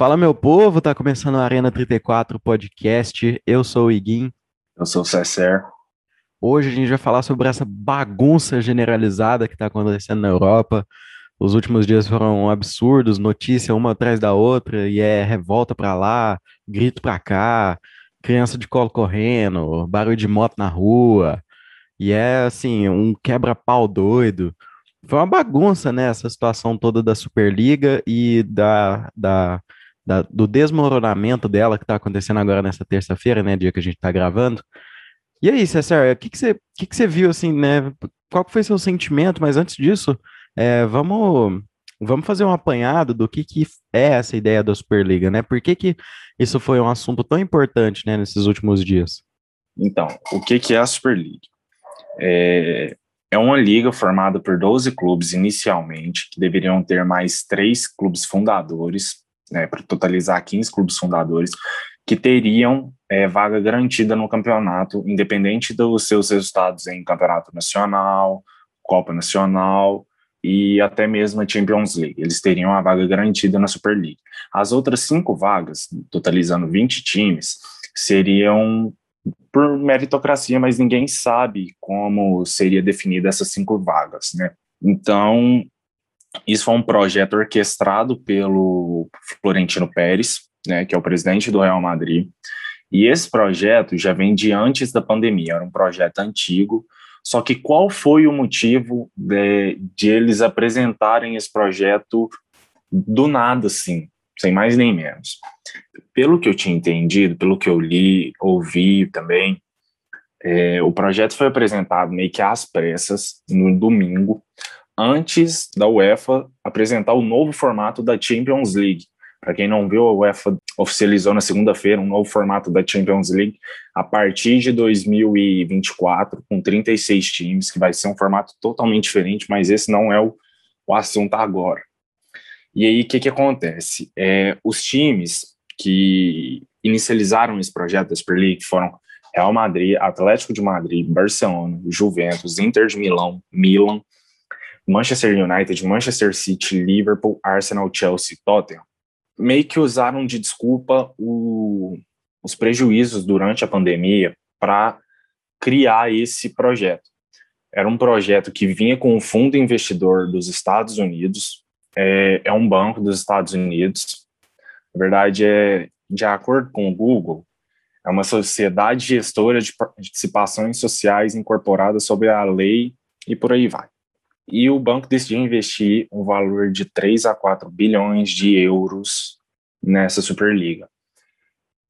Fala, meu povo, tá começando a Arena 34 podcast. Eu sou o Iguim. Eu sou o Cesser. Hoje a gente vai falar sobre essa bagunça generalizada que está acontecendo na Europa. Os últimos dias foram absurdos, notícia uma atrás da outra, e é revolta para lá, grito para cá, criança de colo correndo, barulho de moto na rua, e é assim, um quebra-pau doido. Foi uma bagunça, né, essa situação toda da Superliga e da, da, da do desmoronamento dela que está acontecendo agora nessa terça-feira, né, dia que a gente está gravando. E aí, César, o que, que, você, que, que você viu, assim, né? Qual foi seu sentimento? Mas antes disso, é, vamos, vamos fazer um apanhado do que, que é essa ideia da Superliga, né? Por que, que isso foi um assunto tão importante, né, nesses últimos dias? Então, o que, que é a Superliga? É, é uma liga formada por 12 clubes inicialmente, que deveriam ter mais três clubes fundadores, né, para totalizar 15 clubes fundadores, que teriam é, vaga garantida no campeonato, independente dos seus resultados em campeonato nacional, Copa Nacional e até mesmo a Champions League. Eles teriam a vaga garantida na Super League. As outras cinco vagas, totalizando 20 times, seriam por meritocracia, mas ninguém sabe como seria definida essas cinco vagas, né? Então, isso foi um projeto orquestrado pelo Florentino Pérez, né, que é o presidente do Real Madrid. E esse projeto já vem de antes da pandemia, era um projeto antigo. Só que qual foi o motivo de, de eles apresentarem esse projeto do nada, assim, sem mais nem menos? Pelo que eu tinha entendido, pelo que eu li, ouvi também, é, o projeto foi apresentado meio que às pressas no domingo, antes da UEFA apresentar o novo formato da Champions League, para quem não viu, a UEFA oficializou na segunda-feira um novo formato da Champions League a partir de 2024, com 36 times, que vai ser um formato totalmente diferente, mas esse não é o, o assunto agora. E aí, o que, que acontece? É, os times que inicializaram esse projeto da Super League foram Real Madrid, Atlético de Madrid, Barcelona, Juventus, Inter de Milão, Milan, Manchester United, Manchester City, Liverpool, Arsenal, Chelsea, Tottenham meio que usaram de desculpa o, os prejuízos durante a pandemia para criar esse projeto. Era um projeto que vinha com um fundo investidor dos Estados Unidos, é, é um banco dos Estados Unidos. Na verdade, é de acordo com o Google, é uma sociedade gestora de participações sociais incorporada sob a lei e por aí vai. E o banco decidiu investir um valor de 3 a 4 bilhões de euros nessa Superliga.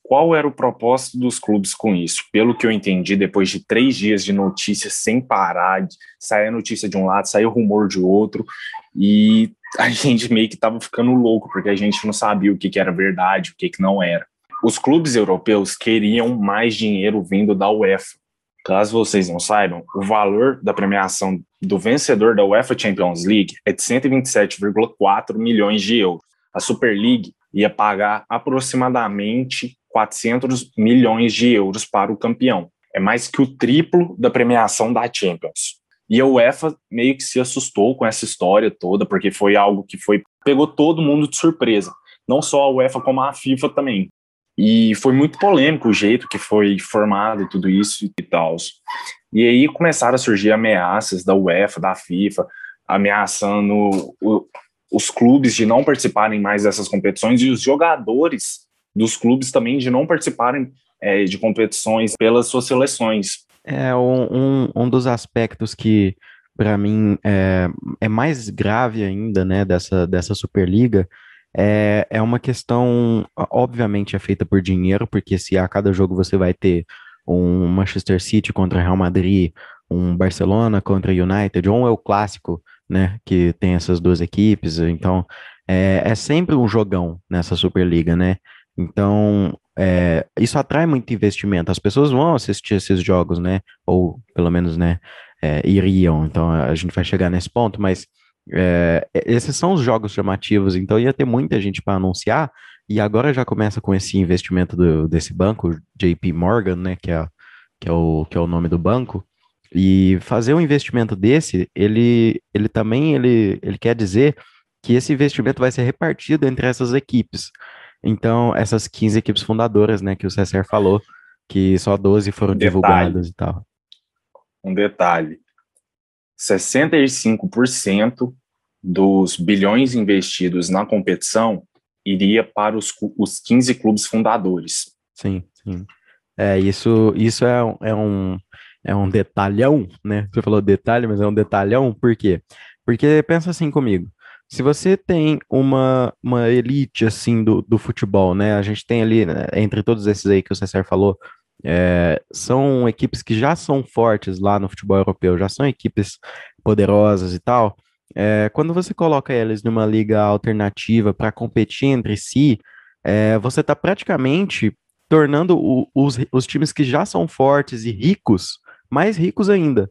Qual era o propósito dos clubes com isso? Pelo que eu entendi, depois de três dias de notícias sem parar, sair notícia de um lado, sair rumor de outro, e a gente meio que estava ficando louco, porque a gente não sabia o que, que era verdade, o que, que não era. Os clubes europeus queriam mais dinheiro vindo da UEFA. Caso vocês não saibam, o valor da premiação do vencedor da UEFA Champions League é de 127,4 milhões de euros. A Super League ia pagar aproximadamente 400 milhões de euros para o campeão. É mais que o triplo da premiação da Champions. E a UEFA meio que se assustou com essa história toda, porque foi algo que foi pegou todo mundo de surpresa. Não só a UEFA, como a FIFA também. E foi muito polêmico o jeito que foi formado tudo isso e tal. E aí começaram a surgir ameaças da UEFA, da FIFA, ameaçando o, os clubes de não participarem mais dessas competições e os jogadores dos clubes também de não participarem é, de competições pelas suas seleções. É um, um, um dos aspectos que, para mim, é, é mais grave ainda né, dessa, dessa Superliga é, é uma questão, obviamente, é feita por dinheiro, porque se a cada jogo você vai ter um Manchester City contra Real Madrid, um Barcelona contra United, ou um é o clássico, né, que tem essas duas equipes, então é, é sempre um jogão nessa Superliga, né? Então, é, isso atrai muito investimento. As pessoas vão assistir esses jogos, né? Ou pelo menos, né? É, iriam. Então, a gente vai chegar nesse ponto, mas é, esses são os jogos chamativos, então ia ter muita gente para anunciar, e agora já começa com esse investimento do, desse banco, JP Morgan, né, que é, que, é o, que é o nome do banco, e fazer um investimento desse, ele, ele também ele, ele quer dizer que esse investimento vai ser repartido entre essas equipes. Então, essas 15 equipes fundadoras, né, que o César falou, que só 12 foram detalhe, divulgadas e tal. Um detalhe: 65% dos bilhões investidos na competição iria para os, os 15 clubes fundadores. Sim, sim. É, isso, isso é, é, um, é um detalhão, né? Você falou detalhe, mas é um detalhão, por quê? Porque pensa assim comigo. Se você tem uma, uma elite assim do, do futebol, né? A gente tem ali, né, entre todos esses aí que o César falou, é, são equipes que já são fortes lá no futebol europeu, já são equipes poderosas e tal. É, quando você coloca eles numa liga alternativa para competir entre si, é, você está praticamente tornando o, os, os times que já são fortes e ricos mais ricos ainda.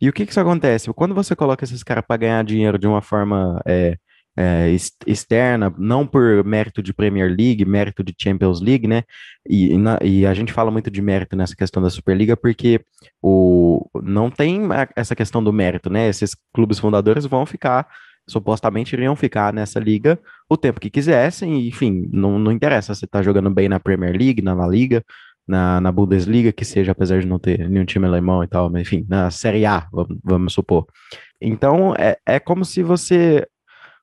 E o que que isso acontece? Quando você coloca esses caras para ganhar dinheiro de uma forma é, é, externa, não por mérito de Premier League, mérito de Champions League, né? E, e, na, e, a gente fala muito de mérito nessa questão da Superliga porque o, não tem essa questão do mérito, né? Esses clubes fundadores vão ficar, supostamente iriam ficar nessa liga o tempo que quisessem, enfim, não, não interessa se tá jogando bem na Premier League, na La Liga, na, na Bundesliga, que seja, apesar de não ter nenhum time alemão e tal, mas enfim, na Série A, vamos, vamos supor. Então, é, é como se você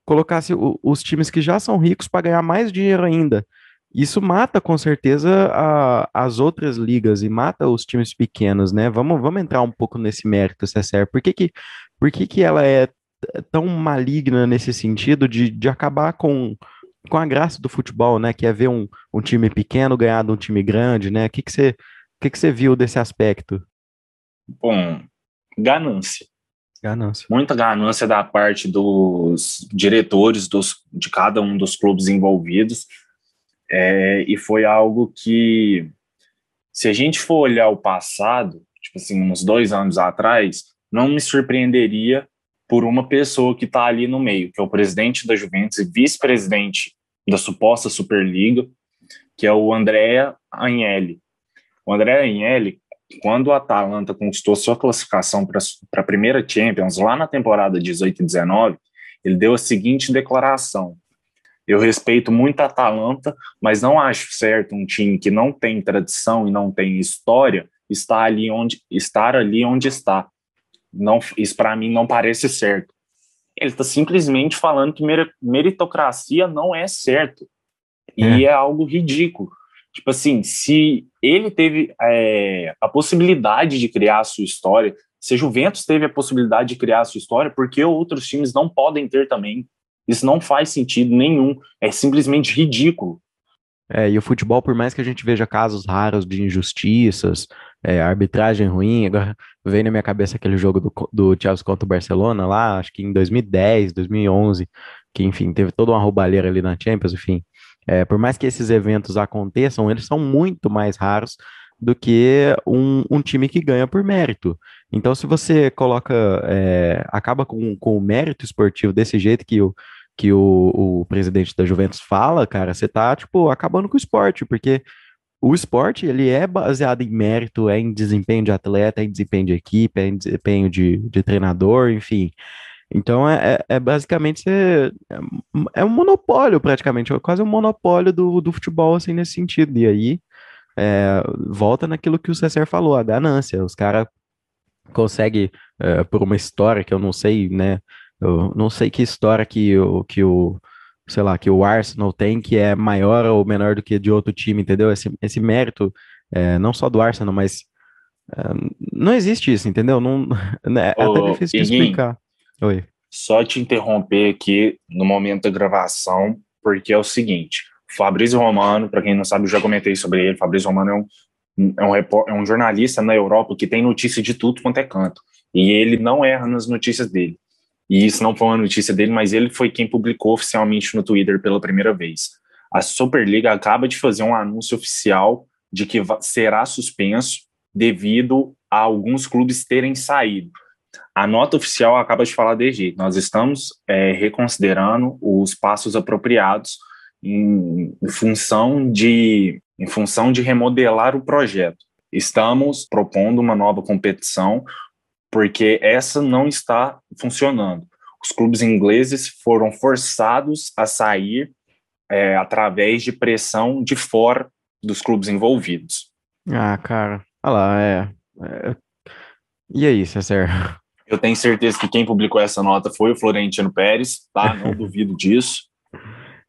colocasse o, os times que já são ricos para ganhar mais dinheiro ainda. Isso mata com certeza a, as outras ligas e mata os times pequenos, né? Vamos, vamos entrar um pouco nesse mérito, César. Por que, que, por que, que ela é tão maligna nesse sentido de, de acabar com, com a graça do futebol, né? Que é ver um, um time pequeno ganhar de um time grande, né? O que, que, você, o que, que você viu desse aspecto? Bom, ganância. Ganância. Muita ganância da parte dos diretores dos, de cada um dos clubes envolvidos. É, e foi algo que, se a gente for olhar o passado, tipo assim, uns dois anos atrás, não me surpreenderia por uma pessoa que está ali no meio, que é o presidente da Juventus e vice-presidente da suposta Superliga, que é o Andrea Agnelli. O Andrea Agnelli, quando o Atalanta conquistou sua classificação para a primeira Champions, lá na temporada 18 e 19, ele deu a seguinte declaração: Eu respeito muito a Atalanta, mas não acho certo um time que não tem tradição e não tem história estar ali onde, estar ali onde está. Não, isso para mim não parece certo. Ele está simplesmente falando que meritocracia não é certo. E é, é algo ridículo. Tipo assim, se ele teve é, a possibilidade de criar a sua história, se a Juventus teve a possibilidade de criar a sua história, por que outros times não podem ter também? Isso não faz sentido nenhum. É simplesmente ridículo. É, e o futebol, por mais que a gente veja casos raros de injustiças, é, arbitragem ruim, agora vem na minha cabeça aquele jogo do, do Chelsea contra o Barcelona lá, acho que em 2010, 2011, que enfim, teve toda uma roubalheira ali na Champions, enfim. É, por mais que esses eventos aconteçam, eles são muito mais raros do que um, um time que ganha por mérito. Então, se você coloca, é, acaba com, com o mérito esportivo desse jeito que o, que o, o presidente da Juventus fala, cara, você tá, tipo, acabando com o esporte, porque o esporte, ele é baseado em mérito, é em desempenho de atleta, é em desempenho de equipe, é em desempenho de, de treinador, enfim. Então é, é, é basicamente é, é, um monopólio praticamente, é quase um monopólio do, do futebol assim nesse sentido. E aí é, volta naquilo que o César falou, a ganância. Os caras conseguem, é, por uma história que eu não sei, né? Eu não sei que história que o, que o, sei lá, que o Arsenal tem que é maior ou menor do que de outro time, entendeu? Esse, esse mérito, não só do Arsenal, mas não existe isso, entendeu? Não, né, é até difícil de explicar. Oi. Só te interromper aqui no momento da gravação, porque é o seguinte: Fabrício Romano, para quem não sabe, eu já comentei sobre ele. Fabrício Romano é um, é um, é um jornalista na Europa que tem notícia de tudo quanto é canto. E ele não erra nas notícias dele. E isso não foi uma notícia dele, mas ele foi quem publicou oficialmente no Twitter pela primeira vez. A Superliga acaba de fazer um anúncio oficial de que será suspenso devido a alguns clubes terem saído. A nota oficial acaba de falar desde nós estamos é, reconsiderando os passos apropriados em, em, função de em função de remodelar o projeto. Estamos propondo uma nova competição porque essa não está funcionando. Os clubes ingleses foram forçados a sair é, através de pressão de fora dos clubes envolvidos. Ah, cara, olha lá, é. é... E aí, César? Eu tenho certeza que quem publicou essa nota foi o Florentino Pérez, tá? Não duvido disso.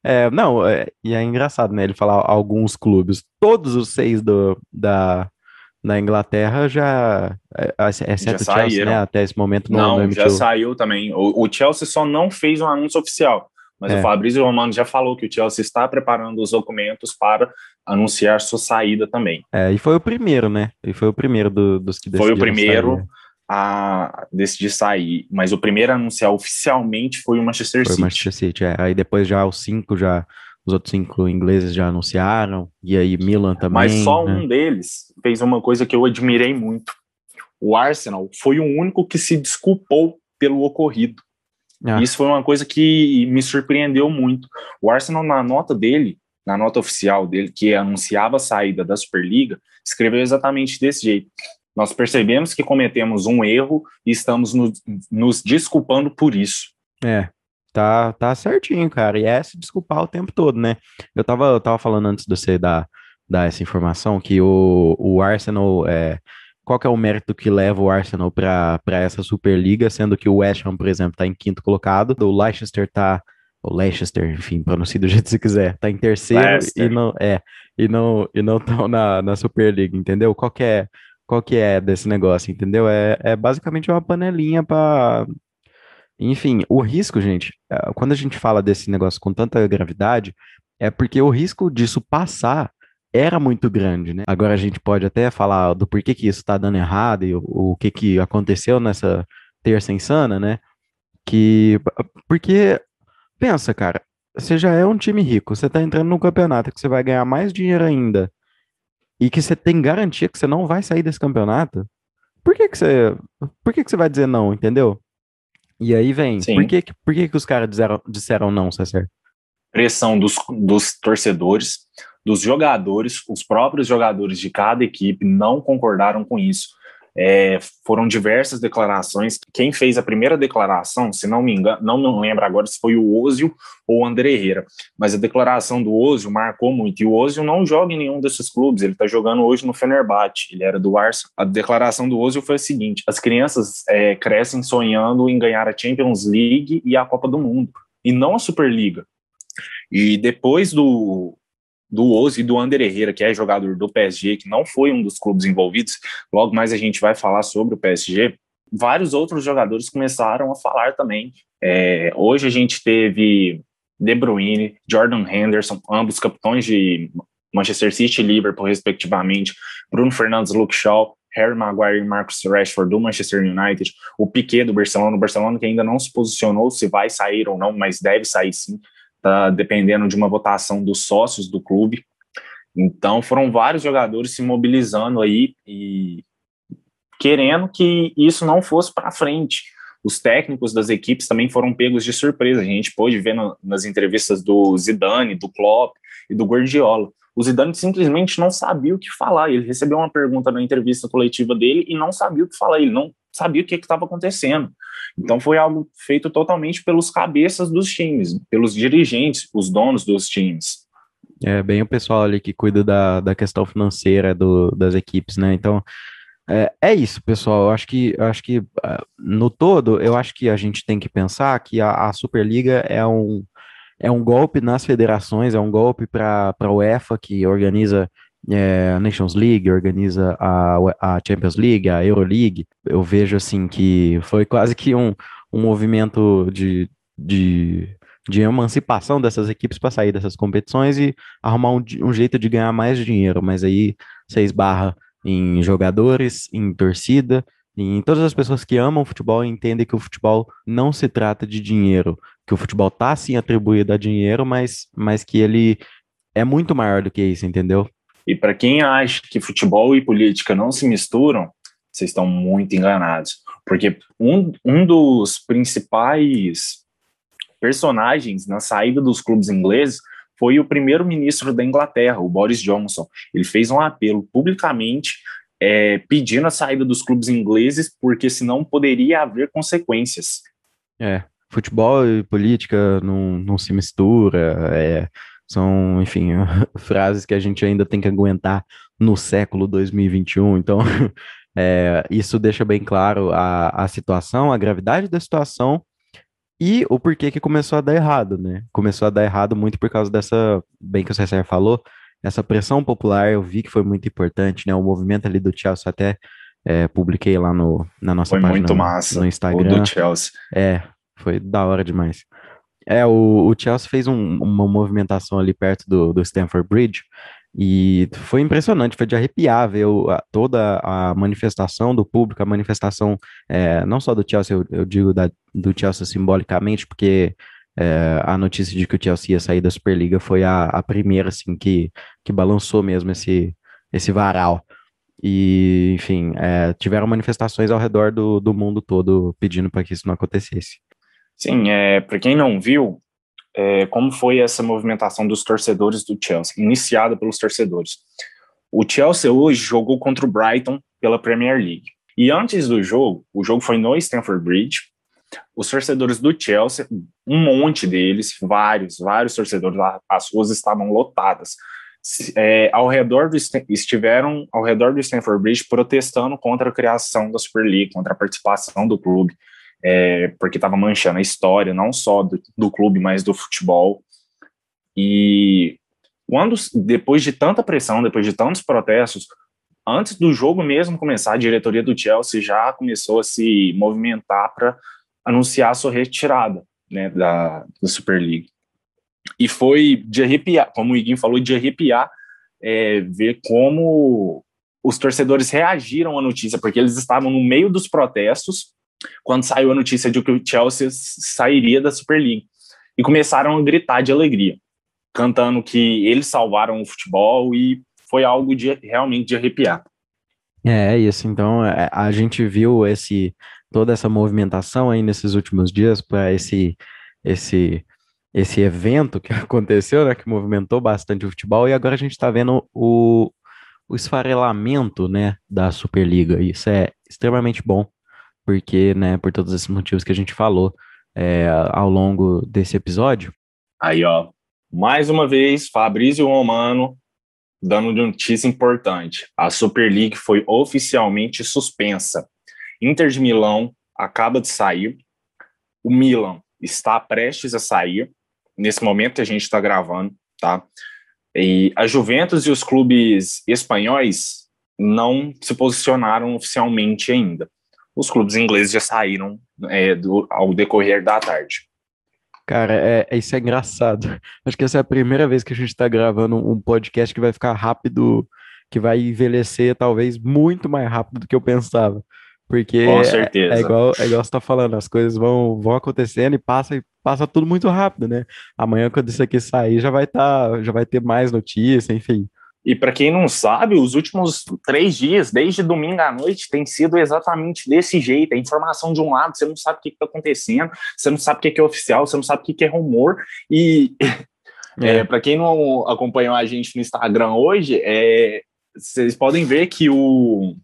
É, não, é, e é engraçado, né? Ele falar alguns clubes, todos os seis do, da, da Inglaterra já, é, exceto já o Chelsea, né? Até esse momento não, não já saiu também. O, o, Chelsea só não fez um anúncio oficial, mas é. o Fabrício Romano já falou que o Chelsea está preparando os documentos para anunciar sua saída também. É, e foi o primeiro, né? E foi o primeiro do, dos que Foi o primeiro. Sair a decidir sair, mas o primeiro a anunciar oficialmente foi o Manchester foi City. O Manchester City, é. Aí depois já os cinco já os outros cinco ingleses já anunciaram, e aí Milan também. Mas só né? um deles fez uma coisa que eu admirei muito. O Arsenal foi o único que se desculpou pelo ocorrido. Ah. Isso foi uma coisa que me surpreendeu muito. O Arsenal, na nota dele, na nota oficial dele, que anunciava a saída da Superliga, escreveu exatamente desse jeito. Nós percebemos que cometemos um erro e estamos no, nos desculpando por isso. É, tá, tá certinho, cara. E é se desculpar o tempo todo, né? Eu tava, eu tava falando antes de você dar, dar essa informação que o, o Arsenal é. Qual que é o mérito que leva o Arsenal para essa Superliga, sendo que o West Ham, por exemplo, está em quinto colocado, o Leicester está o Leicester, enfim, pronuncie do jeito que você quiser, tá em terceiro Leicester. e não é e não e não estão na, na Superliga, entendeu? Qual que é qual que é desse negócio, entendeu? É, é basicamente uma panelinha para. Enfim, o risco, gente, é, quando a gente fala desse negócio com tanta gravidade, é porque o risco disso passar era muito grande, né? Agora a gente pode até falar do porquê que isso está dando errado e o, o que, que aconteceu nessa terça insana, né? Que. Porque, pensa, cara, você já é um time rico, você tá entrando no campeonato que você vai ganhar mais dinheiro ainda e que você tem garantia que você não vai sair desse campeonato, por que, que você. Por que, que você vai dizer não, entendeu? E aí vem, por que, por que, que os caras disseram, disseram não, César? Pressão dos, dos torcedores, dos jogadores, os próprios jogadores de cada equipe não concordaram com isso. É, foram diversas declarações. Quem fez a primeira declaração, se não me engano, não me lembro agora se foi o Ozio ou o André Herrera, mas a declaração do Ozio marcou muito. E o Ozio não joga em nenhum desses clubes, ele está jogando hoje no Fenerbahçe, ele era do Arsenal. A declaração do Ozio foi a seguinte: as crianças é, crescem sonhando em ganhar a Champions League e a Copa do Mundo, e não a Superliga. E depois do, do Oz e do Ander Herrera, que é jogador do PSG, que não foi um dos clubes envolvidos, logo mais a gente vai falar sobre o PSG, vários outros jogadores começaram a falar também. É, hoje a gente teve De Bruyne, Jordan Henderson, ambos capitães de Manchester City e Liverpool, respectivamente, Bruno Fernandes, Luke Shaw, Harry Maguire e Marcus Rashford do Manchester United, o Piquet do Barcelona, o Barcelona que ainda não se posicionou se vai sair ou não, mas deve sair sim, tá dependendo de uma votação dos sócios do clube. Então foram vários jogadores se mobilizando aí e querendo que isso não fosse para frente. Os técnicos das equipes também foram pegos de surpresa. A gente pôde ver no, nas entrevistas do Zidane, do Klopp e do Guardiola. O Zidane simplesmente não sabia o que falar. Ele recebeu uma pergunta na entrevista coletiva dele e não sabia o que falar. Ele não sabia o que estava acontecendo. Então foi algo feito totalmente pelos cabeças dos times, pelos dirigentes, os donos dos times. É bem o pessoal ali que cuida da, da questão financeira do, das equipes, né? Então é, é isso, pessoal. Eu acho que, eu acho que ah, no todo, eu acho que a gente tem que pensar que a, a Superliga é um, é um golpe nas federações, é um golpe para a UEFA que organiza é, a Nations League, organiza a, a Champions League, a Euroleague, eu vejo assim que foi quase que um, um movimento de, de, de emancipação dessas equipes para sair dessas competições e arrumar um, um jeito de ganhar mais dinheiro, mas aí você esbarra em jogadores, em torcida, em todas as pessoas que amam futebol entendem que o futebol não se trata de dinheiro, que o futebol tá sim atribuído a dinheiro, mas, mas que ele é muito maior do que isso, entendeu? E para quem acha que futebol e política não se misturam, vocês estão muito enganados. Porque um, um dos principais personagens na saída dos clubes ingleses foi o primeiro-ministro da Inglaterra, o Boris Johnson. Ele fez um apelo publicamente é, pedindo a saída dos clubes ingleses, porque senão poderia haver consequências. É, futebol e política não, não se mistura, é, são, enfim, frases que a gente ainda tem que aguentar no século 2021. Então, é, isso deixa bem claro a, a situação, a gravidade da situação e o porquê que começou a dar errado, né? Começou a dar errado muito por causa dessa, bem que o César falou, essa pressão popular, eu vi que foi muito importante, né? O movimento ali do Chelsea até é, publiquei lá no, na nossa foi página muito massa, no Instagram. O do Chelsea. É, foi da hora demais. É, o, o Chelsea fez um, uma movimentação ali perto do, do Stamford Bridge e foi impressionante, foi de arrepiar ver a, toda a manifestação do público, a manifestação é, não só do Chelsea, eu, eu digo da, do Chelsea simbolicamente, porque é, a notícia de que o Chelsea ia sair da Superliga foi a, a primeira assim que, que balançou mesmo esse, esse varal. E, enfim, é, tiveram manifestações ao redor do, do mundo todo pedindo para que isso não acontecesse. Sim, é, para quem não viu, é, como foi essa movimentação dos torcedores do Chelsea, iniciada pelos torcedores. O Chelsea hoje jogou contra o Brighton pela Premier League. E antes do jogo, o jogo foi no Stamford Bridge, os torcedores do Chelsea, um monte deles, vários, vários torcedores, as ruas estavam lotadas. É, ao redor do, estiveram ao redor do Stamford Bridge protestando contra a criação da Super League, contra a participação do clube, é, porque estava manchando a história, não só do, do, clube, mas do futebol. E quando, depois de tanta pressão, depois de tantos protestos, antes do jogo mesmo começar, a diretoria do Chelsea já começou a se movimentar para anunciar a sua retirada né, da, da Super League. E foi de arrepiar, como o Iguinho falou, de arrepiar é, ver como os torcedores reagiram à notícia, porque eles estavam no meio dos protestos quando saiu a notícia de que o Chelsea sairia da Super League. E começaram a gritar de alegria, cantando que eles salvaram o futebol e foi algo de realmente de arrepiar. É, é isso. Então, é, a gente viu esse toda essa movimentação aí nesses últimos dias para esse esse esse evento que aconteceu, né, que movimentou bastante o futebol e agora a gente está vendo o, o esfarelamento, né, da Superliga. Isso é extremamente bom porque, né, por todos esses motivos que a gente falou é, ao longo desse episódio. Aí, ó, mais uma vez, Fabrício Romano dando notícia importante. A Super League foi oficialmente suspensa. Inter de Milão acaba de sair. O Milan está prestes a sair. Nesse momento que a gente está gravando, tá? E a Juventus e os clubes espanhóis não se posicionaram oficialmente ainda os clubes ingleses já saíram é, do, ao decorrer da tarde. Cara, é, é, isso é engraçado. Acho que essa é a primeira vez que a gente está gravando um podcast que vai ficar rápido, que vai envelhecer talvez muito mais rápido do que eu pensava. Porque Com certeza. É, é igual, é igual você tá falando, as coisas vão, vão acontecendo e passa, passa tudo muito rápido, né? Amanhã, quando isso aqui sair, já vai tá, já vai ter mais notícia, enfim. E para quem não sabe, os últimos três dias, desde domingo à noite, tem sido exatamente desse jeito. A informação de um lado, você não sabe o que está acontecendo, você não sabe o que é oficial, você não sabe o que é rumor. E é. é, para quem não acompanhou a gente no Instagram hoje, é, vocês podem ver que o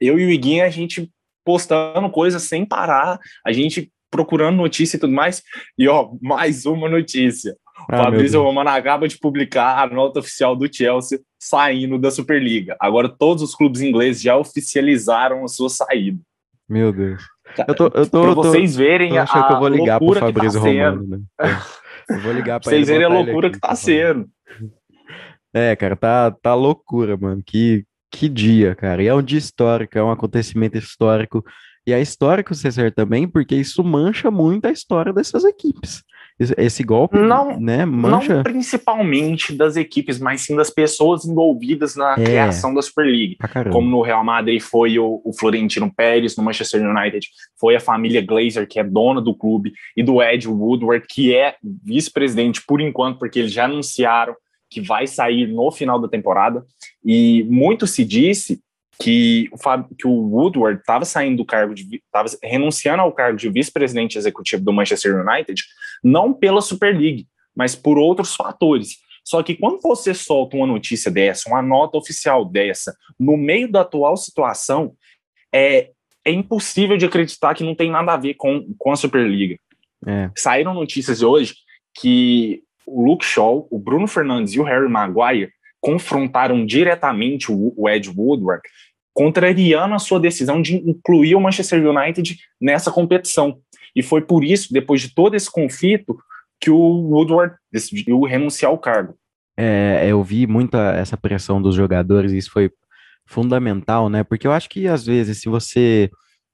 eu e o Iguinho, a gente postando coisas sem parar, a gente procurando notícia e tudo mais. E ó, mais uma notícia. O ah, Fabrício Romano acaba de publicar a nota oficial do Chelsea saindo da Superliga. Agora todos os clubes ingleses já oficializaram a sua saída. Meu Deus. Eu tô, eu tô, pra vocês verem a, que eu vou ligar pro tá Fabrício tá Romano, né? Eu vou ligar pra vocês verem a loucura que tá sendo. É, cara, tá, tá loucura, mano. Que, que dia, cara. E é um dia histórico, é um acontecimento histórico. E é histórico, César, também, porque isso mancha muito a história dessas equipes esse golpe, não, né, mancha... Não principalmente das equipes, mas sim das pessoas envolvidas na é, criação da Super League. Como no Real Madrid foi o, o, Florentino Pérez, no Manchester United foi a família Glazer, que é dona do clube, e do Ed Woodward, que é vice-presidente por enquanto, porque eles já anunciaram que vai sair no final da temporada. E muito se disse que o, Fab, que o Woodward estava saindo do cargo de estava renunciando ao cargo de vice-presidente executivo do Manchester United, não pela Super League, mas por outros fatores. Só que quando você solta uma notícia dessa, uma nota oficial dessa, no meio da atual situação, é, é impossível de acreditar que não tem nada a ver com, com a Superliga. É. Saíram notícias de hoje que o Luke Shaw, o Bruno Fernandes e o Harry Maguire confrontaram diretamente o, o Ed Woodward, contrariando a sua decisão de incluir o Manchester United nessa competição. E foi por isso, depois de todo esse conflito, que o Woodward decidiu renunciar ao cargo. É, eu vi muita essa pressão dos jogadores, e isso foi fundamental, né? Porque eu acho que às vezes, se você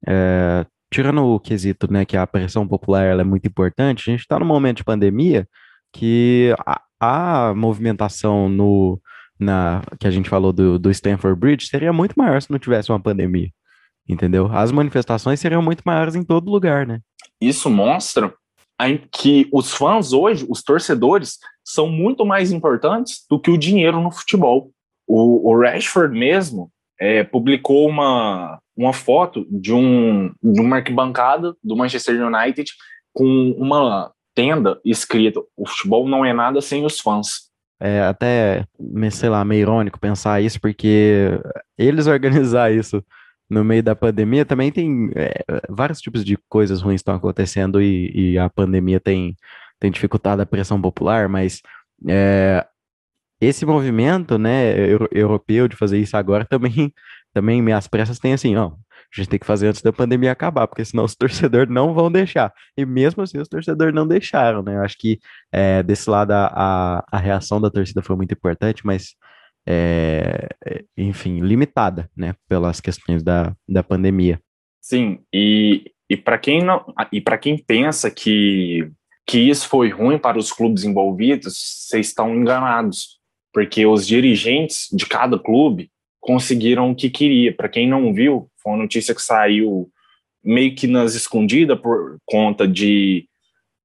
é, tirando o quesito, né, que a pressão popular é muito importante, a gente está num momento de pandemia que a, a, movimentação no, na, que a gente falou do, do Stanford Bridge seria muito maior se não tivesse uma pandemia, entendeu? As manifestações seriam muito maiores em todo lugar, né? Isso mostra que os fãs hoje, os torcedores, são muito mais importantes do que o dinheiro no futebol. O, o Rashford mesmo é, publicou uma, uma foto de, um, de uma arquibancada do Manchester United com uma tenda escrita: o futebol não é nada sem os fãs. É até, sei lá, meio irônico pensar isso, porque eles organizar isso no meio da pandemia também tem é, vários tipos de coisas ruins estão acontecendo e, e, a pandemia tem, tem dificultado a pressão popular, mas é, esse movimento, né, europeu de fazer isso agora também, também minhas pressas tem assim, ó, a gente tem que fazer antes da pandemia acabar, porque senão os torcedores não vão deixar. E mesmo assim, os torcedores não deixaram, né? Eu acho que é, desse lado a, a, a, reação da torcida foi muito importante, mas, é, enfim, limitada, né? Pelas questões da, da pandemia. Sim, e, e para quem não e para quem pensa que que isso foi ruim para os clubes envolvidos, vocês estão enganados, porque os dirigentes de cada clube conseguiram o que queria. Para quem não viu, foi uma notícia que saiu meio que nas escondidas por conta de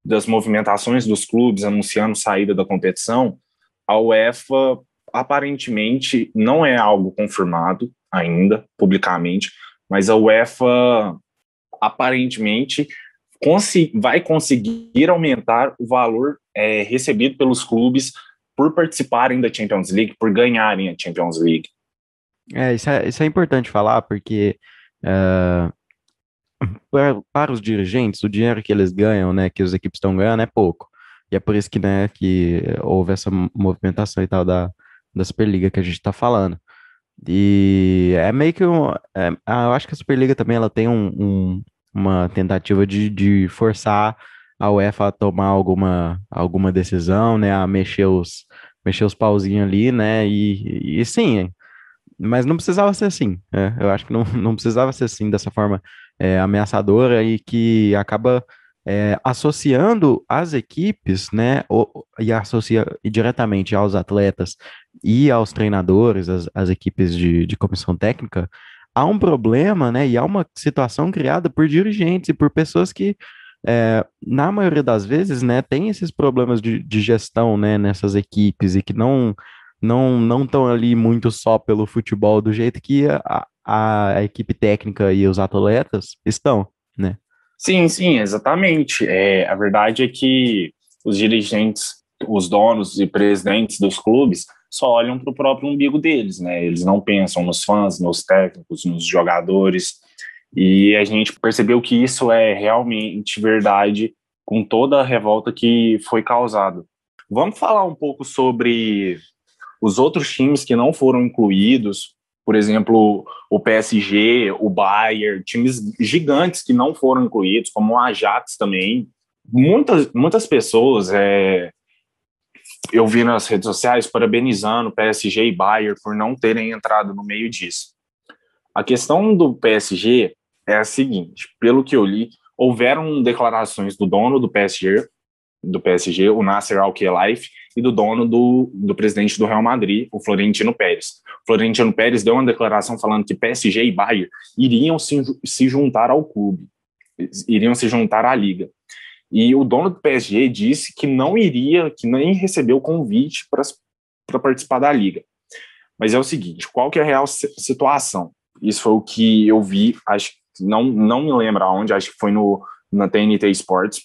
das movimentações dos clubes anunciando saída da competição. A UEFA aparentemente não é algo confirmado ainda publicamente, mas a UEFA aparentemente vai conseguir aumentar o valor é, recebido pelos clubes por participarem da Champions League, por ganharem a Champions League. É, isso é, isso é importante falar, porque uh, para, para, os dirigentes, o dinheiro que eles ganham, né, que as equipes estão ganhando é pouco. E é por isso que, né, que houve essa movimentação e tal da, da Superliga que a gente está falando. E é meio que um, é, eu acho que a Superliga também ela tem um, um, uma tentativa de, de forçar a UEFA a tomar alguma, alguma decisão, né, a mexer os, mexer os pauzinhos ali, né, e, e sim, mas não precisava ser assim. É, eu acho que não, não precisava ser assim, dessa forma é, ameaçadora e que acaba é, associando as equipes, né, ou, e associa diretamente aos atletas e aos treinadores, as, as equipes de, de comissão técnica, há um problema, né, e há uma situação criada por dirigentes e por pessoas que, é, na maioria das vezes, né, tem esses problemas de, de gestão, né, nessas equipes e que não não não estão ali muito só pelo futebol do jeito que a, a, a, equipe técnica e os atletas estão, né? Sim, sim, exatamente. É, a verdade é que os dirigentes, os donos e presidentes dos clubes só olham para o próprio umbigo deles, né? Eles não pensam nos fãs, nos técnicos, nos jogadores. E a gente percebeu que isso é realmente verdade com toda a revolta que foi causada. Vamos falar um pouco sobre os outros times que não foram incluídos, por exemplo, o PSG, o Bayern, times gigantes que não foram incluídos, como o Ajax também. Muitas, muitas pessoas, é, eu vi nas redes sociais, parabenizando PSG e Bayern por não terem entrado no meio disso. A questão do PSG é a seguinte: pelo que eu li, houveram declarações do dono do PSG do PSG, o Nasser Al-Khelaifi, e do dono do, do presidente do Real Madrid, o Florentino Pérez. O Florentino Pérez deu uma declaração falando que PSG e Bayern iriam se, se juntar ao clube, iriam se juntar à liga. E o dono do PSG disse que não iria, que nem recebeu convite para participar da liga. Mas é o seguinte, qual que é a real situação? Isso foi o que eu vi, acho não não me lembro aonde, acho que foi no na TNT Sports,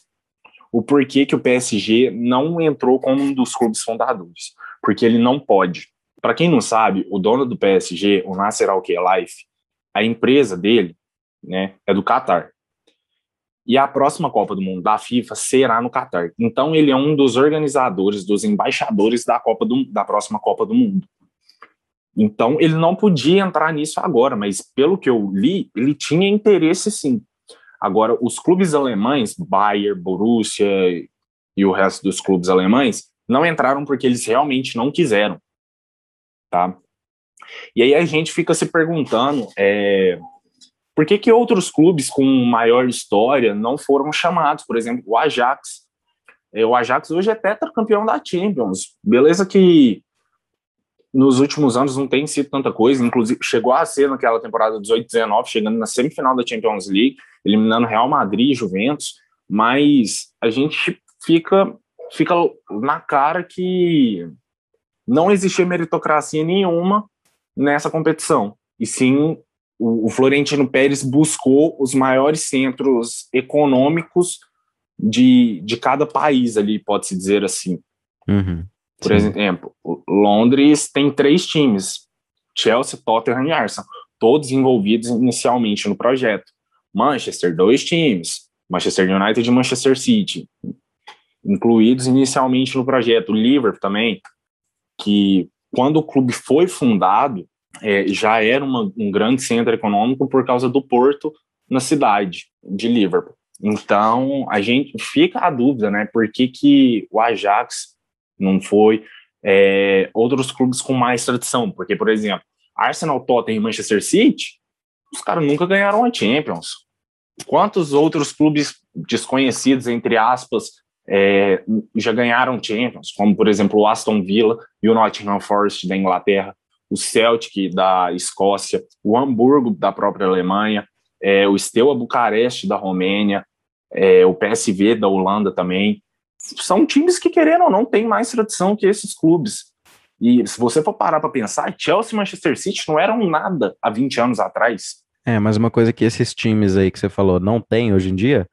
o porquê que o PSG não entrou como um dos clubes fundadores. Porque ele não pode. Para quem não sabe, o dono do PSG, o Nasser Al-Khelaifi, a empresa dele né, é do Qatar. E a próxima Copa do Mundo da FIFA será no Catar. Então ele é um dos organizadores, dos embaixadores da Copa do, da próxima Copa do Mundo. Então ele não podia entrar nisso agora, mas pelo que eu li, ele tinha interesse sim. Agora os clubes alemães, Bayern, Borussia e o resto dos clubes alemães, não entraram porque eles realmente não quiseram, tá? E aí a gente fica se perguntando, é, por que, que outros clubes com maior história não foram chamados? Por exemplo, o Ajax. É, o Ajax hoje é tetracampeão da Champions. Beleza que nos últimos anos não tem sido tanta coisa, inclusive chegou a ser naquela temporada 18-19, chegando na semifinal da Champions League, eliminando Real Madrid e Juventus, mas a gente fica, fica na cara que não existia meritocracia nenhuma nessa competição, e sim o, Florentino Pérez buscou os maiores centros econômicos de, de cada país ali, pode-se dizer assim. Uhum, Por exemplo, Londres tem três times, Chelsea, Tottenham e Arsenal, todos envolvidos inicialmente no projeto. Manchester, dois times, Manchester United e Manchester City, incluídos inicialmente no projeto. Liverpool também, que quando o clube foi fundado, é, já era uma, um grande centro econômico por causa do porto na cidade de Liverpool. Então, a gente fica a dúvida, né? Por que, que o Ajax não foi é, outros clubes com mais tradição? Porque, por exemplo, Arsenal, Tottenham e Manchester City, os caras nunca ganharam a Champions. Quantos outros clubes desconhecidos, entre aspas, é, já ganharam Champions? Como, por exemplo, o Aston Villa e o Nottingham Forest da Inglaterra o Celtic da Escócia, o Hamburgo da própria Alemanha, é, o Steaua Bucareste da Romênia, é, o PSV da Holanda também. São times que, querendo ou não, têm mais tradição que esses clubes. E se você for parar para pensar, Chelsea e Manchester City não eram nada há 20 anos atrás. É, mas uma coisa que esses times aí que você falou não têm hoje em dia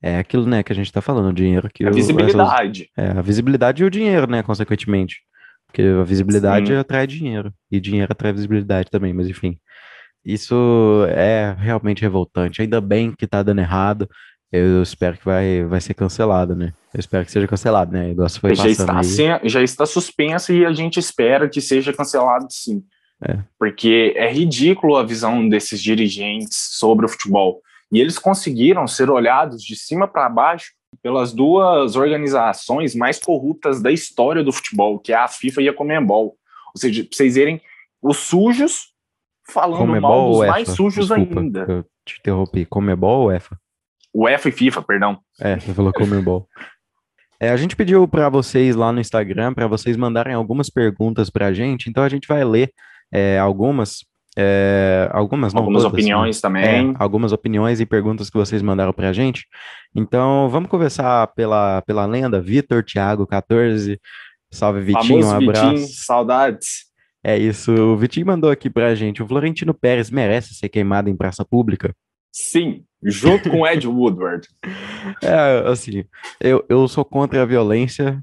é aquilo, né, que a gente tá falando, o dinheiro que... A visibilidade. Essas, é, a visibilidade e o dinheiro, né, consequentemente. Porque a visibilidade Sim. atrai dinheiro. E dinheiro atrai visibilidade também, mas enfim. Isso é realmente revoltante. Ainda bem que tá dando errado. Eu espero que vai, vai ser cancelado, né? Eu espero que seja cancelado, né? Igual foi já está, sem, já está suspenso e a gente espera que seja cancelado sim. É. Porque é ridículo a visão desses dirigentes sobre o futebol. E eles conseguiram ser olhados de cima para baixo pelas duas organizações mais corruptas da história do futebol, que é a FIFA e a Comembol. Ou seja, pra vocês verem os sujos falando Comebol mal dos mais sujos Desculpa, ainda. Eu te interrompi. Comebol ou UEFA? UEFA e FIFA, perdão. É, você falou Comebol. É, a gente pediu para vocês lá no Instagram para vocês mandarem algumas perguntas para a gente, então a gente vai ler é, algumas é, algumas não, algumas todas, né? opiniões né? também. É, algumas opiniões e perguntas que vocês mandaram para a gente. Então, vamos conversar pela, pela lenda. Vitor, Thiago, 14. Salve, Vitinho. Famoso um abraço. Vitinho, saudades. É isso. O Vitinho mandou aqui para a gente. O Florentino Pérez merece ser queimado em praça pública? Sim, junto com Ed Woodward. É, assim, eu, eu sou contra a violência,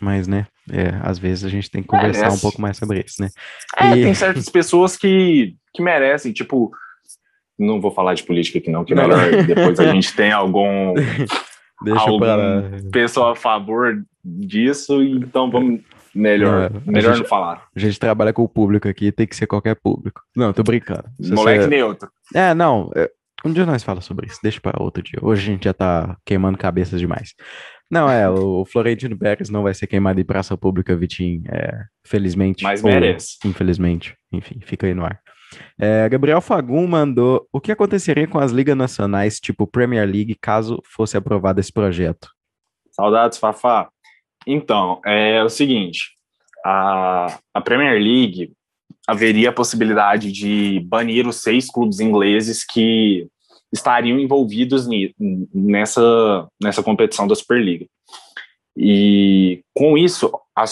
mas, né, é, às vezes a gente tem que conversar um pouco mais sobre isso, né? É, e... tem certas pessoas que, que merecem, tipo, não vou falar de política aqui não, que não. melhor depois a gente tem algum, Deixa algum para... pessoa a favor disso, então vamos melhor, não, melhor gente, não falar. A gente trabalha com o público aqui, tem que ser qualquer público. Não, tô brincando. Se Moleque você... neutro. É, não, é, um dia nós falamos sobre isso, deixa para outro dia. Hoje a gente já tá queimando cabeças demais. Não, é, o Florentino Pérez não vai ser queimado em praça pública, Vitinho. É, felizmente. Mas merece. Infelizmente. Enfim, fica aí no ar. É, Gabriel Fagum mandou: o que aconteceria com as ligas nacionais, tipo Premier League, caso fosse aprovado esse projeto? Saudades, Fafá. Então, é o seguinte: a, a Premier League haveria a possibilidade de banir os seis clubes ingleses que estariam envolvidos nessa, nessa competição da Superliga. E com isso, a,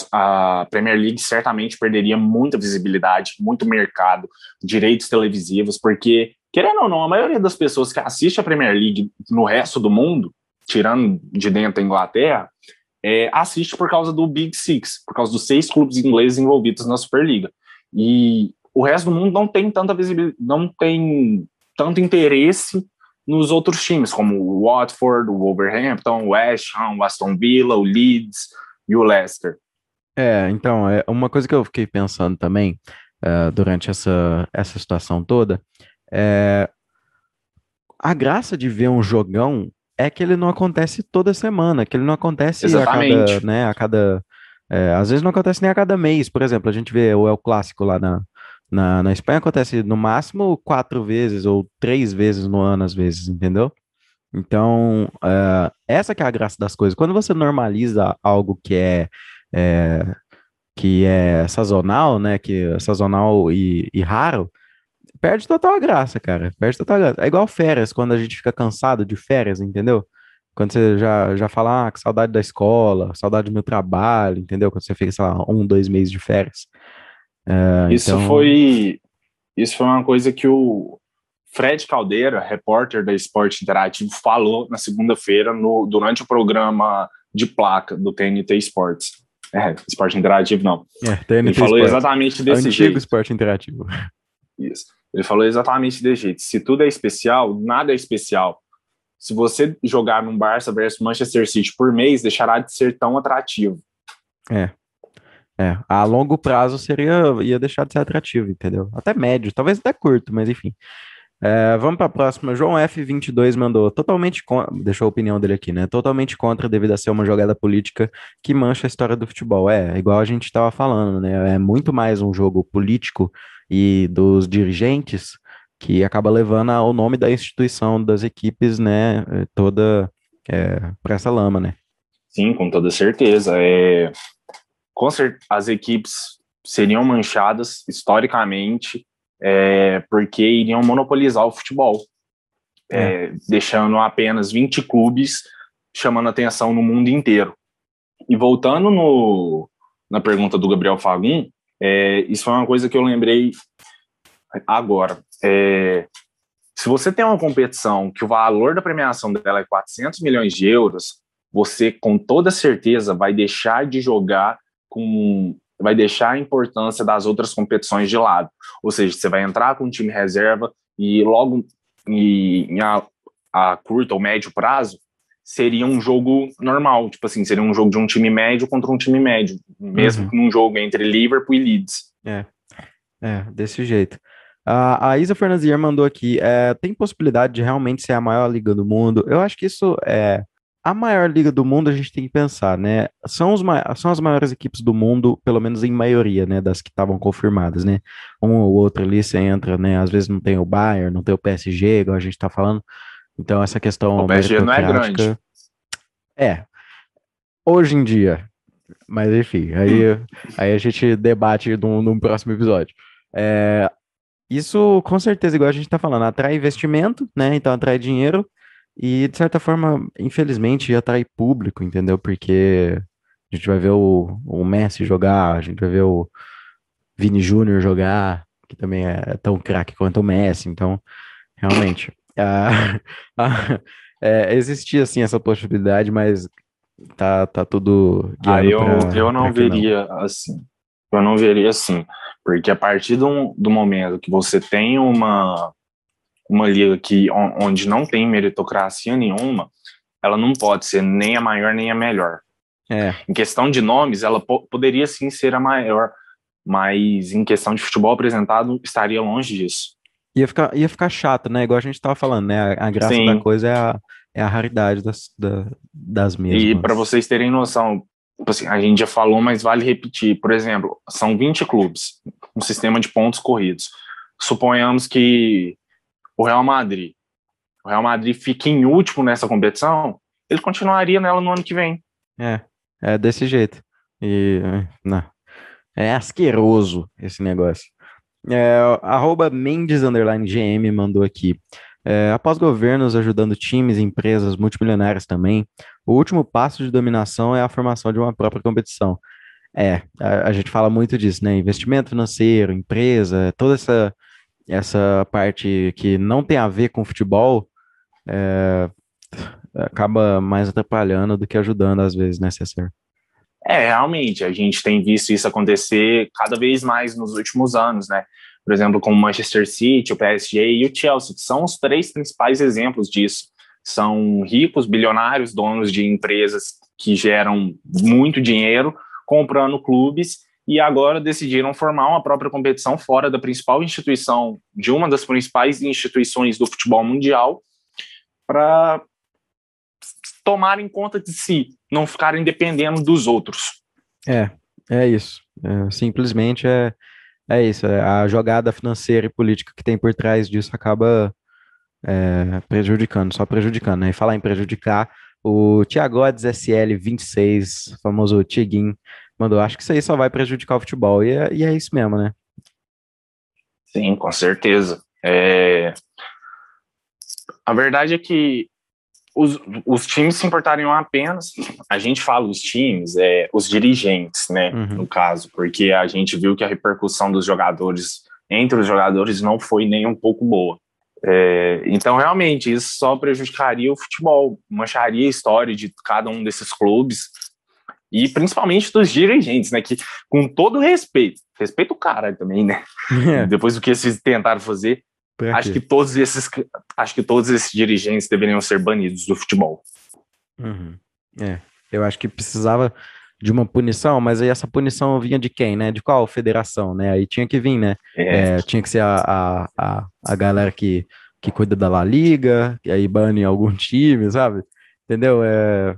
a, Premier League certamente perderia muita visibilidade, muito mercado, direitos televisivos, porque, querendo ou não, a maioria das pessoas que assiste a Premier League no resto do mundo, tirando de dentro da Inglaterra, é, assiste por causa do Big Six, por causa dos seis clubes ingleses envolvidos na Superliga. E o resto do mundo não tem tanta visibilidade, não tem tanto interesse nos outros times, como o Watford, o Wolverhampton, o West Ham, o Aston Villa, o Leeds e o Leicester. É, então, é uma coisa que eu fiquei pensando também uh, durante essa, essa situação toda é a graça de ver um jogão é que ele não acontece toda semana, que ele não acontece Exatamente. a cada, né, a cada, é, às vezes não acontece nem a cada mês, por exemplo, a gente vê o El Clássico lá na, na, na Espanha, acontece no máximo quatro vezes ou três vezes no ano, às vezes, entendeu? Então, é, essa que é a graça das coisas. Quando você normaliza algo que é, é que é sazonal, né, que é sazonal e, e raro, perde total a graça, cara. Perde total graça. É igual férias, quando a gente fica cansado de férias, entendeu? Quando você já, já fala, ah, que saudade da escola, saudade do meu trabalho, entendeu? Quando você fica, sei lá, um, dois meses de férias. É, isso então... foi isso foi uma coisa que o Fred Caldeira, repórter da Esporte Interativo, falou na segunda-feira durante o programa de placa do TNT Esportes. É, Esporte Interativo não. É, TNT Ele falou exatamente desse Antigo jeito. Esporte Interativo. Isso. Ele falou exatamente desse jeito. Se tudo é especial, nada é especial. Se você jogar num Barça versus Manchester City por mês, deixará de ser tão atrativo. É. É, a longo prazo seria ia deixar de ser atrativo, entendeu? Até médio, talvez até curto, mas enfim. É, vamos para a próxima. João F22 mandou totalmente contra, deixou a opinião dele aqui, né? Totalmente contra devido a ser uma jogada política que mancha a história do futebol. É, igual a gente estava falando, né? É muito mais um jogo político e dos dirigentes que acaba levando o nome da instituição das equipes, né? Toda é, para essa lama, né? Sim, com toda certeza. É, com certeza, as equipes seriam manchadas historicamente é, porque iriam monopolizar o futebol, é. é deixando apenas 20 clubes chamando atenção no mundo inteiro. E voltando no, na pergunta do Gabriel Fagum, é, isso foi uma coisa que eu lembrei agora. É, se você tem uma competição que o valor da premiação dela é 400 milhões de euros, você com toda certeza vai deixar de jogar com vai deixar a importância das outras competições de lado. Ou seja, você vai entrar com um time reserva e logo em a, a curto ou médio prazo seria um jogo normal, tipo assim, seria um jogo de um time médio contra um time médio, mesmo uhum. num jogo entre Liverpool e Leeds. É, é desse jeito. A, a Isa Fernandes mandou aqui, é, tem possibilidade de realmente ser a maior liga do mundo? Eu acho que isso é a maior liga do mundo a gente tem que pensar, né? São, os, são as maiores equipes do mundo, pelo menos em maioria, né? Das que estavam confirmadas, né? Um ou outro ali você entra, né? Às vezes não tem o Bayern, não tem o PSG, igual a gente tá falando. Então essa questão. O PSG não é grande. É. Hoje em dia. Mas enfim, aí, aí a gente debate num, num próximo episódio. É, isso, com certeza, igual a gente tá falando, atrai investimento, né? Então atrai dinheiro e, de certa forma, infelizmente, atrai público, entendeu? Porque a gente vai ver o, o Messi jogar, a gente vai ver o Vini Júnior jogar, que também é tão craque quanto o Messi, então, realmente. Ah, ah, é, existia, assim, essa possibilidade, mas tá, tá tudo ah, eu, pra, eu não veria não. assim. Eu não veria assim, porque a partir do, do momento que você tem uma uma liga que, onde não tem meritocracia nenhuma, ela não pode ser nem a maior nem a melhor. É. Em questão de nomes, ela po poderia sim ser a maior, mas em questão de futebol apresentado, estaria longe disso. Ia ficar, ia ficar chato, né? Igual a gente estava falando, né? A, a graça sim. da coisa é a, é a raridade das, da, das mesmas. E para vocês terem noção, tipo assim, a gente já falou, mas vale repetir. Por exemplo, são 20 clubes, um sistema de pontos corridos. Suponhamos que o Real Madrid, o Real Madrid fica em último nessa competição, ele continuaria nela no ano que vem. É, é desse jeito. E não, é asqueroso esse negócio. É, arroba Mendes GM mandou aqui. É, após governos ajudando times, empresas multimilionárias também, o último passo de dominação é a formação de uma própria competição. É, a, a gente fala muito disso, né? Investimento financeiro, empresa, toda essa essa parte que não tem a ver com futebol é, acaba mais atrapalhando do que ajudando às vezes, né, César? É, realmente, a gente tem visto isso acontecer cada vez mais nos últimos anos, né? por exemplo, como o Manchester City, o PSG e o Chelsea, que são os três principais exemplos disso. São ricos, bilionários, donos de empresas que geram muito dinheiro, comprando clubes e agora decidiram formar uma própria competição fora da principal instituição, de uma das principais instituições do futebol mundial, para tomarem conta de si, não ficarem dependendo dos outros. É, é isso. É, simplesmente é, é isso. É a jogada financeira e política que tem por trás disso acaba é, prejudicando, só prejudicando. Né? E falar em prejudicar, o Tiagodes SL26, famoso Tiguin, mandou, acho que isso aí só vai prejudicar o futebol. E é, e é isso mesmo, né? Sim, com certeza. É... A verdade é que os, os times se importariam apenas, a gente fala os times, é, os dirigentes, né, uhum. no caso, porque a gente viu que a repercussão dos jogadores, entre os jogadores, não foi nem um pouco boa. É, então, realmente, isso só prejudicaria o futebol, mancharia a história de cada um desses clubes, e principalmente dos dirigentes, né? Que com todo respeito, respeito o cara também, né? É. Depois do que eles tentaram fazer, acho que todos esses, acho que todos esses dirigentes deveriam ser banidos do futebol. Uhum. É, eu acho que precisava de uma punição, mas aí essa punição vinha de quem, né? De qual federação, né? Aí tinha que vir, né? É. É, tinha que ser a, a, a, a galera que, que cuida da La Liga, e aí bane algum time, sabe? Entendeu? É,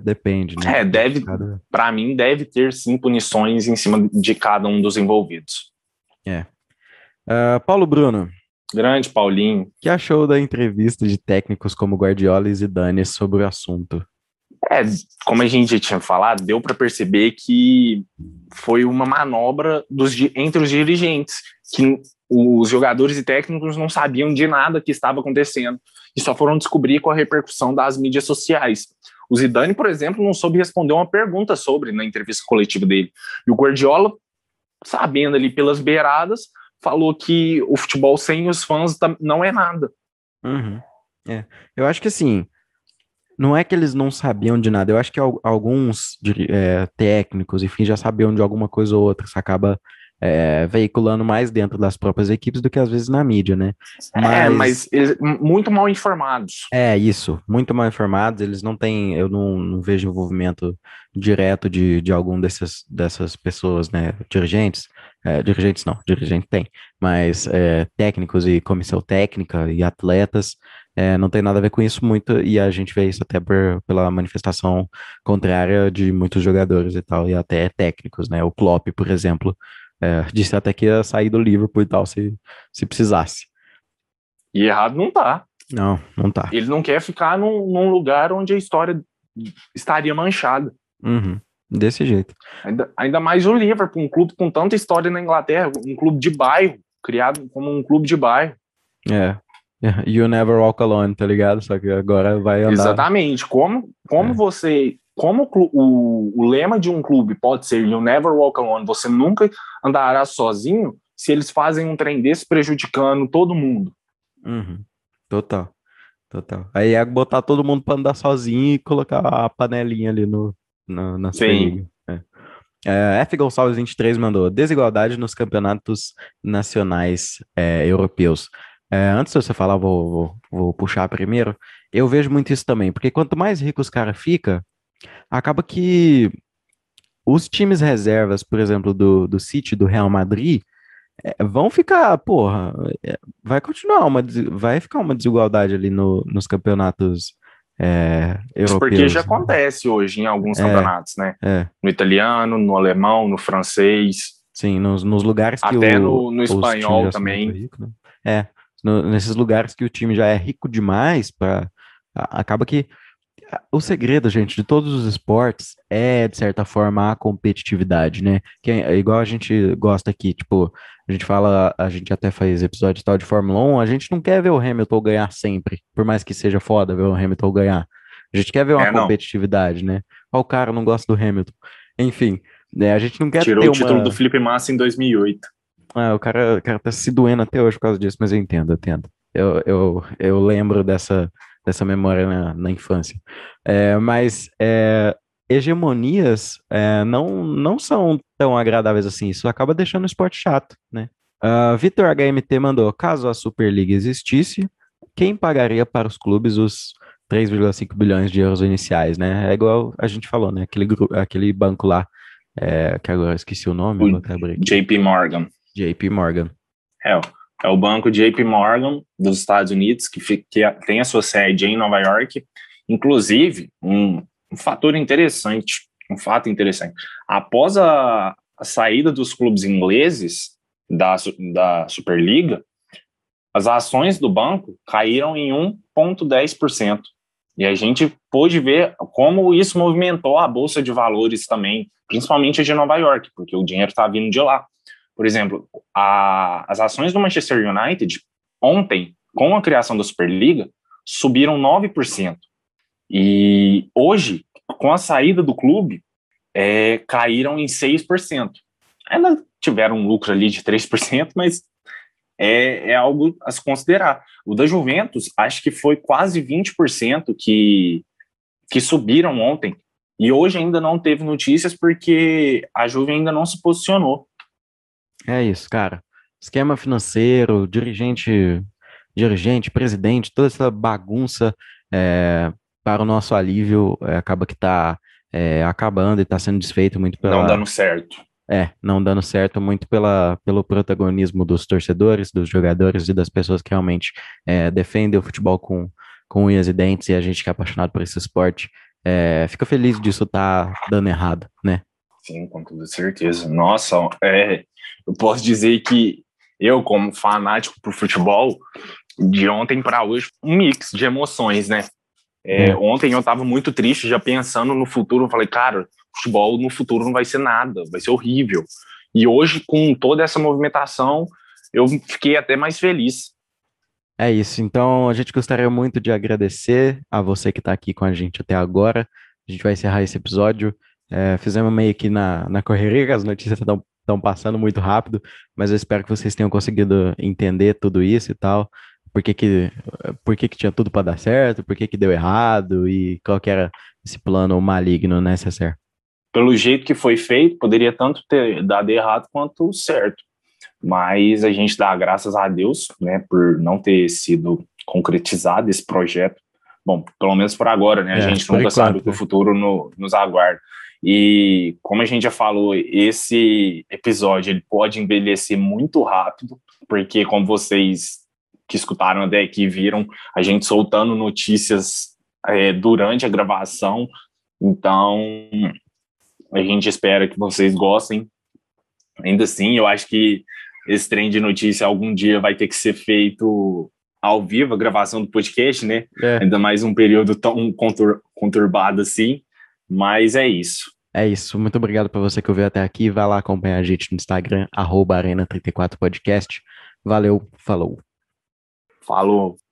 depende, né? É, deve, cada... para mim, deve ter sim punições em cima de cada um dos envolvidos. É. Uh, Paulo Bruno. Grande Paulinho. que achou da entrevista de técnicos como Guardiola e Zidane sobre o assunto? É, como a gente já tinha falado, deu para perceber que foi uma manobra dos, entre os dirigentes, que os jogadores e técnicos não sabiam de nada que estava acontecendo e só foram descobrir com a repercussão das mídias sociais. O Zidane, por exemplo, não soube responder uma pergunta sobre na entrevista coletiva dele. E o Guardiola, sabendo ali pelas beiradas, falou que o futebol sem os fãs não é nada. Uhum. É. Eu acho que assim, não é que eles não sabiam de nada, eu acho que alguns é, técnicos, enfim, já sabiam de alguma coisa ou outra, isso acaba é, veiculando mais dentro das próprias equipes do que às vezes na mídia, né? É, mas, é, mas eles, muito mal informados. É, isso, muito mal informados, eles não têm, eu não, não vejo envolvimento direto de, de algum dessas, dessas pessoas, né, dirigentes, é, dirigentes não, dirigente tem, mas é, técnicos e comissão técnica e atletas, é, não tem nada a ver com isso muito, e a gente vê isso até por, pela manifestação contrária de muitos jogadores e tal, e até técnicos, né, o Klopp, por exemplo, é, disse até que ia sair do Liverpool e tal, se, se precisasse. E errado não tá. Não, não tá. Ele não quer ficar num, num lugar onde a história estaria manchada. Uhum, desse jeito. Ainda, ainda mais o Liverpool, um clube com tanta história na Inglaterra, um clube de bairro, criado como um clube de bairro. É. You never walk alone, tá ligado? Só que agora vai andar. Exatamente. Como, como é. você como o, o, lema de um clube pode ser You never walk alone, você nunca andará sozinho, se eles fazem um trem desse prejudicando todo mundo. Uhum. Total. Total. Aí é botar todo mundo para andar sozinho e colocar a panelinha ali no, no na Sim. É. É, F. Gonçalves 23 mandou desigualdade nos campeonatos nacionais é, europeus. É, antes de você falar, vou, vou, vou, puxar primeiro. Eu vejo muito isso também, porque quanto mais rico os cara fica, acaba que os times reservas, por exemplo, do, do City, do Real Madrid, é, vão ficar, porra, é, vai continuar uma, vai ficar uma desigualdade ali no, nos campeonatos é, europeus. Porque já acontece hoje em alguns é, campeonatos, né? É. No italiano, no alemão, no francês. Sim, nos, nos lugares que Até o, no, no espanhol também. Rico, né? É, no, nesses lugares que o time já é rico demais, para acaba que o segredo, gente, de todos os esportes é, de certa forma, a competitividade, né? Que é igual a gente gosta aqui, tipo, a gente fala, a gente até faz episódio tal de Fórmula 1, a gente não quer ver o Hamilton ganhar sempre, por mais que seja foda ver o Hamilton ganhar. A gente quer ver uma é, competitividade, né? Ó, o cara não gosta do Hamilton. Enfim, né, a gente não quer Tirou o título uma... do Felipe Massa em 2008. Ah, o cara, o cara tá se doendo até hoje por causa disso, mas eu entendo, eu entendo. Eu, eu, eu lembro dessa, dessa memória na, na infância. É, mas é, hegemonias é, não, não são tão agradáveis assim. Isso acaba deixando o esporte chato, né? Uh, Vitor HMT mandou: caso a Superliga existisse, quem pagaria para os clubes os 3,5 bilhões de euros iniciais, né? É igual a gente falou, né? Aquele, aquele banco lá, é, que agora esqueci o nome. O JP Morgan. JP Morgan. É, é o banco JP Morgan dos Estados Unidos, que, que tem a sua sede em Nova York. Inclusive, um, um fator interessante, um fato interessante. Após a, a saída dos clubes ingleses, da, da Superliga, as ações do banco caíram em 1,10%. E a gente pôde ver como isso movimentou a bolsa de valores também, principalmente a de Nova York, porque o dinheiro está vindo de lá. Por exemplo, a, as ações do Manchester United, ontem, com a criação da Superliga, subiram 9%. E hoje, com a saída do clube, é, caíram em 6%. Elas tiveram um lucro ali de 3%, mas é, é algo a se considerar. O da Juventus, acho que foi quase 20% que, que subiram ontem. E hoje ainda não teve notícias porque a Juve ainda não se posicionou. É isso, cara. Esquema financeiro, dirigente, dirigente, presidente, toda essa bagunça é, para o nosso alívio é, acaba que está é, acabando e está sendo desfeito muito pela. Não dando certo. É, não dando certo muito pela, pelo protagonismo dos torcedores, dos jogadores e das pessoas que realmente é, defendem o futebol com, com unhas e dentes e a gente que é apaixonado por esse esporte é, fica feliz disso tá dando errado, né? Sim, com toda certeza. Nossa, é, eu posso dizer que eu, como fanático por futebol, de ontem para hoje, um mix de emoções, né? É, é. Ontem eu estava muito triste, já pensando no futuro. Eu falei, cara, futebol no futuro não vai ser nada, vai ser horrível. E hoje, com toda essa movimentação, eu fiquei até mais feliz. É isso. Então, a gente gostaria muito de agradecer a você que está aqui com a gente até agora. A gente vai encerrar esse episódio. É, fizemos meio que na, na correria, as notícias estão passando muito rápido, mas eu espero que vocês tenham conseguido entender tudo isso e tal por que que, por que, que tinha tudo para dar certo, por que, que deu errado e qual que era esse plano maligno, né, César? Pelo jeito que foi feito, poderia tanto ter dado errado quanto certo. Mas a gente dá graças a Deus, né, por não ter sido concretizado esse projeto. Bom, pelo menos por agora, né? A é, gente nunca enquanto, sabe o que o né? futuro no, nos aguarda. E como a gente já falou, esse episódio ele pode envelhecer muito rápido, porque como vocês que escutaram até aqui viram a gente soltando notícias é, durante a gravação. Então, a gente espera que vocês gostem. Ainda assim, eu acho que esse trem de notícia algum dia vai ter que ser feito ao vivo, a gravação do podcast, né? É. Ainda mais um período tão contur conturbado assim. Mas é isso. É isso. Muito obrigado por você que ouviu até aqui. Vai lá acompanhar a gente no Instagram, Arena34podcast. Valeu, falou. Falou.